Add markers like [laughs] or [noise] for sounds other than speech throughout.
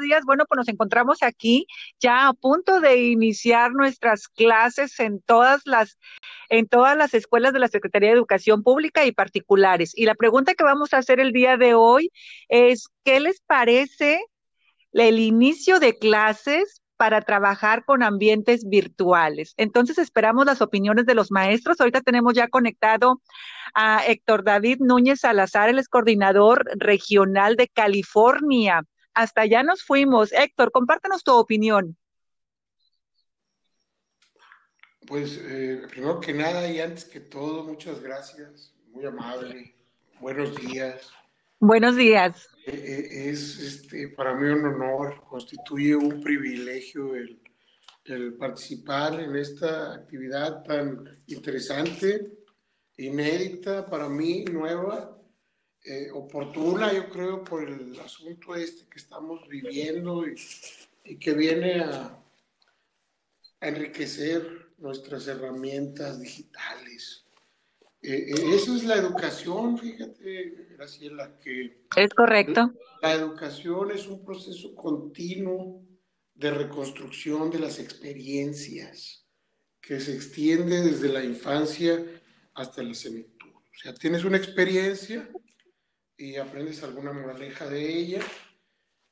días. Bueno, pues nos encontramos aquí ya a punto de iniciar nuestras clases en todas las en todas las escuelas de la Secretaría de Educación Pública y particulares. Y la pregunta que vamos a hacer el día de hoy es ¿qué les parece el inicio de clases para trabajar con ambientes virtuales. Entonces esperamos las opiniones de los maestros. Ahorita tenemos ya conectado a Héctor David Núñez Salazar, el es coordinador regional de California. Hasta allá nos fuimos. Héctor, compártanos tu opinión. Pues eh, primero que nada y antes que todo, muchas gracias, muy amable. Buenos días. Buenos días. Eh, eh, es este, para mí un honor, constituye un privilegio el, el participar en esta actividad tan interesante, inédita para mí, nueva, eh, oportuna, yo creo, por el asunto este que estamos viviendo y, y que viene a, a enriquecer nuestras herramientas digitales eh, eh, eso es la educación, fíjate, Graciela, que... Es correcto. La educación es un proceso continuo de reconstrucción de las experiencias que se extiende desde la infancia hasta la senectud. O sea, tienes una experiencia y aprendes alguna moraleja de ella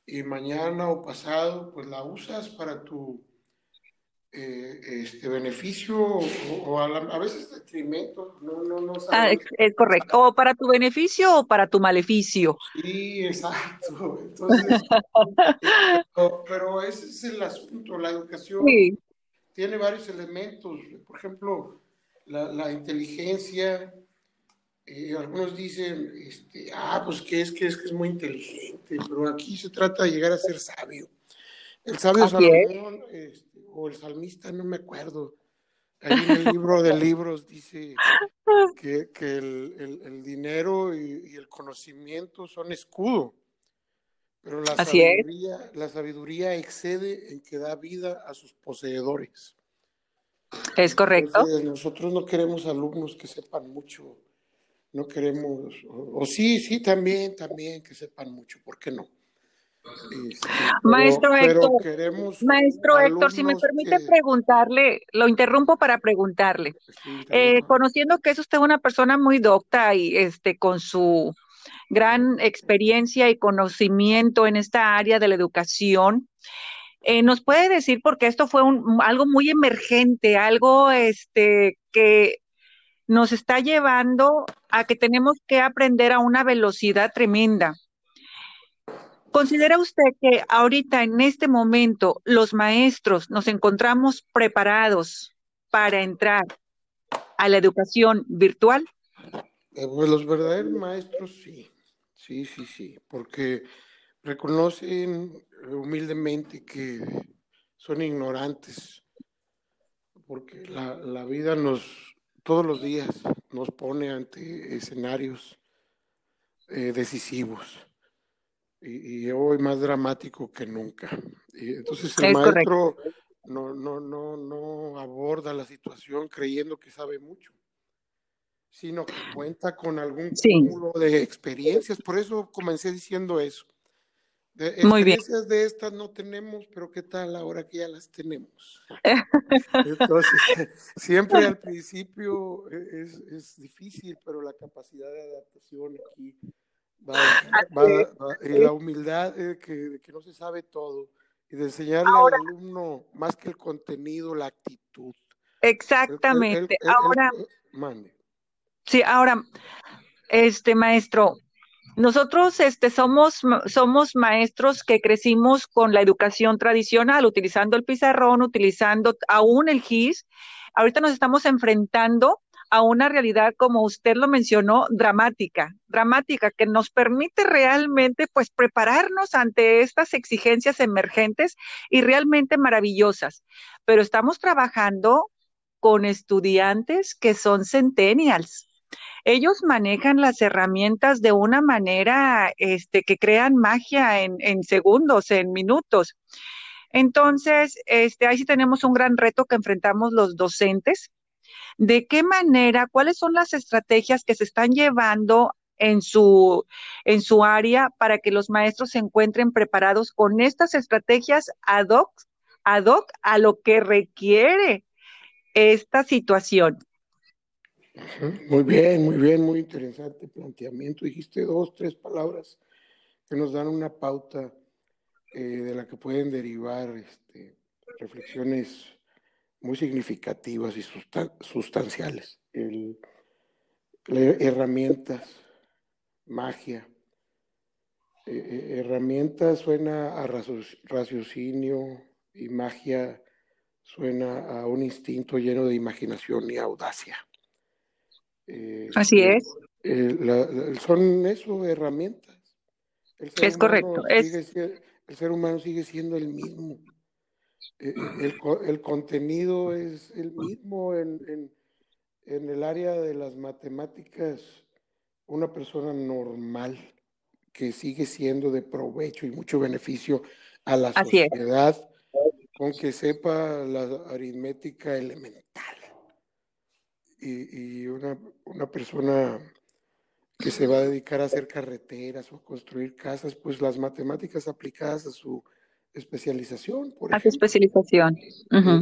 y mañana o pasado pues la usas para tu eh, este beneficio o, a, veces detrimento, no, no, no ah, es, correcto, o para tu beneficio o para tu maleficio. Sí, exacto. Entonces, [laughs] pero, ese es el asunto, la educación tiene varios elementos, por ejemplo, la, la inteligencia, eh, algunos dicen, este, ah, pues que es que es que es muy inteligente, pero aquí se trata de llegar a ser sabio. El sabio Salomón, este, o el salmista, no me acuerdo. Ahí en el libro de [laughs] libros dice que, el, dinero y, el conocimiento son escudo, pero la sabiduría, la sabiduría excede en que da vida a sus poseedores. Es correcto. nosotros no queremos alumnos que sepan mucho, no queremos, o sí, sí, también, también que sepan mucho, ¿por qué no? Este, maestro Héctor, maestro Héctor, si me permite preguntarle, lo interrumpo para preguntarle. Eh, conociendo que es usted una persona muy docta y este con su gran experiencia y conocimiento en esta área de la educación, eh, ¿nos puede decir porque esto fue un, algo muy emergente, algo este que nos está llevando a que tenemos que aprender a una velocidad tremenda? ¿Considera usted que ahorita, en este momento, los maestros nos encontramos preparados para entrar a la educación virtual? Eh, pues los verdaderos maestros sí, sí, sí, sí, porque reconocen humildemente que son ignorantes, porque la, vida nos, todos los días, nos pone ante escenarios eh, decisivos y, hoy más dramático que nunca. Y entonces el maestro no, no, no, no aborda la situación creyendo que sabe mucho, sino que cuenta con algún cúmulo de experiencias. Por eso comencé diciendo eso. De experiencias de estas no tenemos, pero ¿qué tal ahora que ya las tenemos? [laughs] Entonces, [laughs] siempre al [laughs] principio e, es, es difícil, pero la capacidad de adaptación aquí y la humildad de que, no se sabe todo y de enseñarle al alumno más que el contenido, la actitud. Exactamente. ahora, mande. Sí, ahora, este maestro, nosotros este, somos, somos maestros que crecimos con la educación tradicional, utilizando el pizarrón, utilizando aún el GIS. Ahorita nos estamos enfrentando a una realidad, como usted lo mencionó, dramática, dramática, que nos permite realmente pues prepararnos ante estas exigencias emergentes y realmente maravillosas. Pero estamos trabajando con estudiantes que son centennials. Ellos manejan las herramientas de una manera este, que crean magia en, en segundos, en minutos. Entonces, este, ahí sí tenemos un gran reto que enfrentamos los docentes, ¿De qué manera, cuáles son las estrategias que se están llevando en su, en su área para que los maestros se encuentren preparados con estas estrategias ad hoc, ad hoc a lo que requiere esta situación. Muy bien, muy bien, muy interesante planteamiento. Dijiste dos, tres palabras que nos dan una pauta eh, de la que pueden derivar este, reflexiones muy significativas y sustanciales. herramientas, magia. Eh, eh, herramientas suena a raciocinio y magia suena a un instinto lleno de imaginación y audacia. Eh, Así es. son eso, herramientas. es correcto. el ser humano sigue siendo el mismo. Eh, eh, el, contenido es el mismo en, en, el área de las matemáticas. Una persona normal que sigue siendo de provecho y mucho beneficio a la sociedad con que sepa la aritmética elemental y, una, una, persona que se va a dedicar a hacer carreteras o construir casas, pues las matemáticas aplicadas a su especialización. Por a su especialización.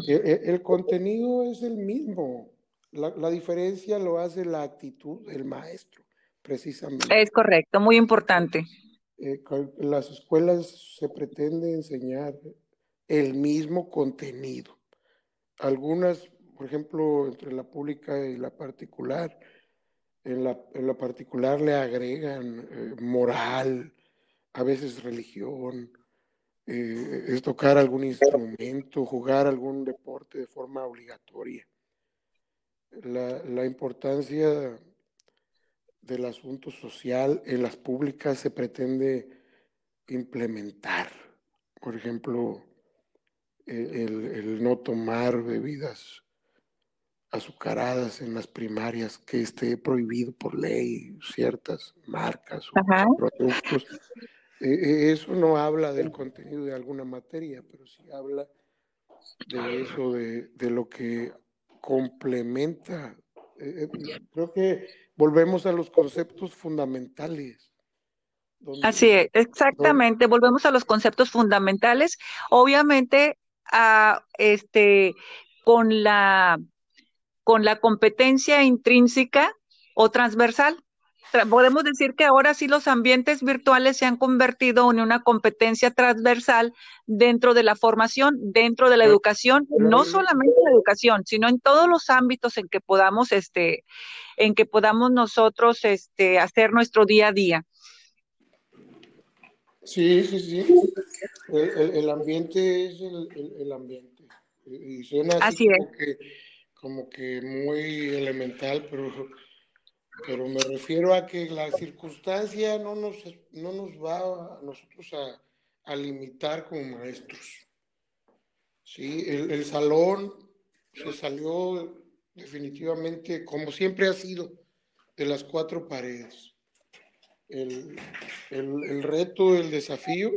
el, contenido es el mismo. La, la, diferencia lo hace la actitud del maestro, precisamente. Es correcto, muy importante. Eh, las escuelas se pretende enseñar el mismo contenido. Algunas por ejemplo, entre la pública y la particular. En la, en la particular le agregan eh, moral, a veces religión, eh, es tocar algún instrumento, jugar algún deporte de forma obligatoria. La, la importancia del asunto social en las públicas se pretende implementar. Por ejemplo, el, el no tomar bebidas azucaradas en las primarias, que esté prohibido por ley ciertas marcas o productos. E, e, eso no habla del contenido de alguna materia, pero sí habla de eso, de, de lo que complementa. E, creo que volvemos a los conceptos fundamentales. Así es, exactamente, volvemos a los conceptos fundamentales. Obviamente, a, este, con la con la competencia intrínseca o transversal. Podemos decir que ahora sí los ambientes virtuales se han convertido en una competencia transversal dentro de la formación, dentro de la educación, no solamente la educación, sino en todos los ámbitos en que podamos, este, en que podamos nosotros, este, hacer nuestro día a día. Sí, sí, sí. El, ambiente es el, ambiente. Y suena así, como que como que muy elemental, pero, pero me refiero a que la circunstancia no nos, no nos va a nosotros a, limitar como maestros. ¿sí? El, salón se salió definitivamente, como siempre ha sido, de las cuatro paredes. El, el, reto, el desafío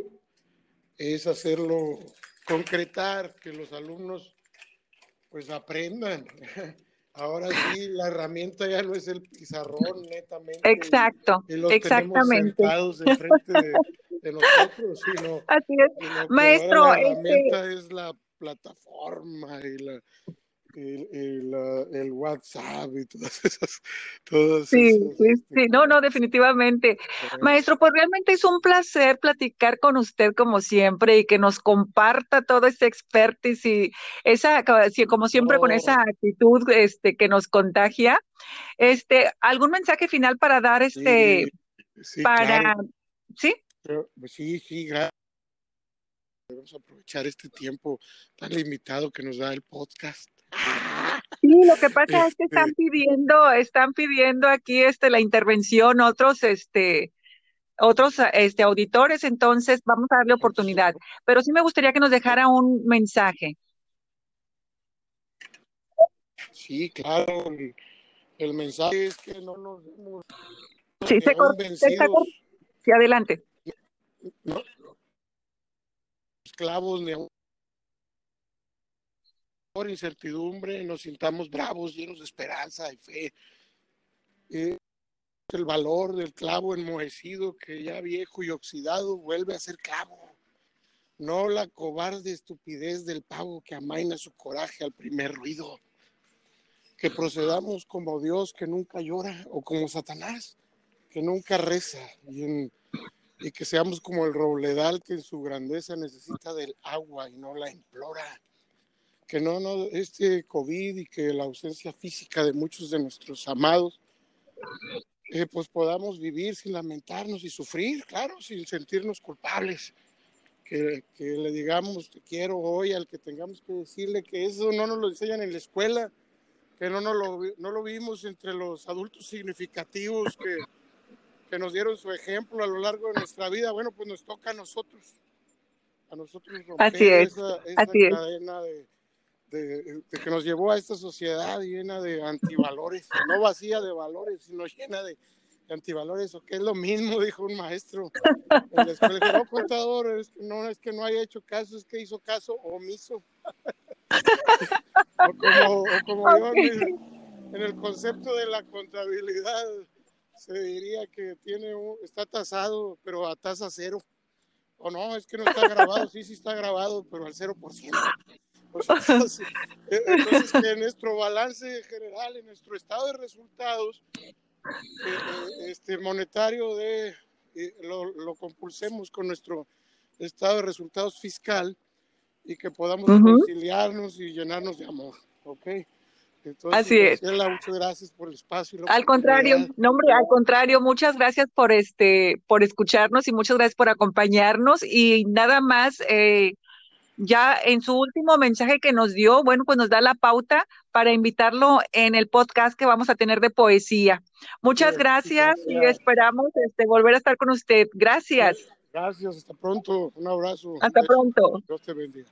es hacerlo, concretar, que los alumnos pues aprendan. [laughs] Ahora sí, la herramienta ya no es el pizarrón, netamente. Exacto, exactamente. Tenemos sentados enfrente de, nosotros, sino, [laughs] Así es. Maestro, la este herramienta es la plataforma y la, el, el, WhatsApp y todas [laughs] esas. Todas sí, sí, este, sí, no, no, definitivamente. Maestro, pues realmente es un placer platicar con usted como siempre y que nos comparta todo ese expertise y esa, como siempre, con esa actitud este, que nos contagia. Este, ¿algún mensaje final para dar este, para, ¿sí? Pues sí, sí, gracias. Debemos aprovechar este tiempo tan limitado que nos da el podcast. Sí, lo que pasa es que están este pidiendo, están pidiendo aquí este la intervención otros este otros este auditores, entonces vamos a darle oportunidad. Pero sí me gustaría que nos dejara un mensaje. Sí, claro. El, mensaje es que no nos vemos sí, se Sí, adelante. No, esclavos ni incertidumbre, nos sintamos bravos, llenos de esperanza y fe. Eh, el valor del clavo enmohecido que ya viejo y oxidado vuelve a ser clavo. No la cobarde estupidez del pavo que amaina su coraje al primer ruido. Que procedamos como Dios que nunca llora o como Satanás que nunca reza y, y que seamos como el robledal que en su grandeza necesita del agua y no la implora que no, no, este COVID y que la ausencia física de muchos de nuestros amados, eh, pues podamos vivir sin lamentarnos y sufrir, claro, sin sentirnos culpables. Que, que, le digamos te quiero hoy al que tengamos que decirle que eso no nos lo enseñan en la escuela, que no, no, lo, no lo vimos entre los adultos significativos que, que nos dieron su ejemplo a lo largo de nuestra vida. Bueno, pues nos toca a nosotros, a nosotros romper Así es. esa, esa cadena de de, que nos llevó a esta sociedad llena de antivalores, no vacía de valores, sino llena de, antivalores, o que es lo mismo, [laughs] dijo un maestro en la no, contador, es que no, es que no haya hecho caso, es que hizo caso omiso. [laughs] o como, o en, el, concepto de la contabilidad, se diría que tiene está tasado, pero a tasa cero. O no, es que no está grabado, sí, sí está grabado, pero al cero por ciento [laughs] entonces, eh, entonces que nuestro balance general, en nuestro estado de resultados eh, eh, este, monetario de, eh, lo, lo, compulsemos con nuestro estado de resultados fiscal y que podamos uh -huh. conciliarnos y llenarnos de amor, ¿ok? Entonces, Así pues, es. Muchas gracias por el espacio. Y al contrario, no, hombre, al contrario, muchas gracias por este, por escucharnos y muchas gracias por acompañarnos y nada más. Eh, ya en su último mensaje que nos dio, bueno, pues nos da la pauta para invitarlo en el podcast que vamos a tener de poesía. Muchas gracias, y esperamos este, volver a estar con usted. Gracias. Gracias, hasta pronto. Un abrazo. Hasta pronto. Dios te bendiga.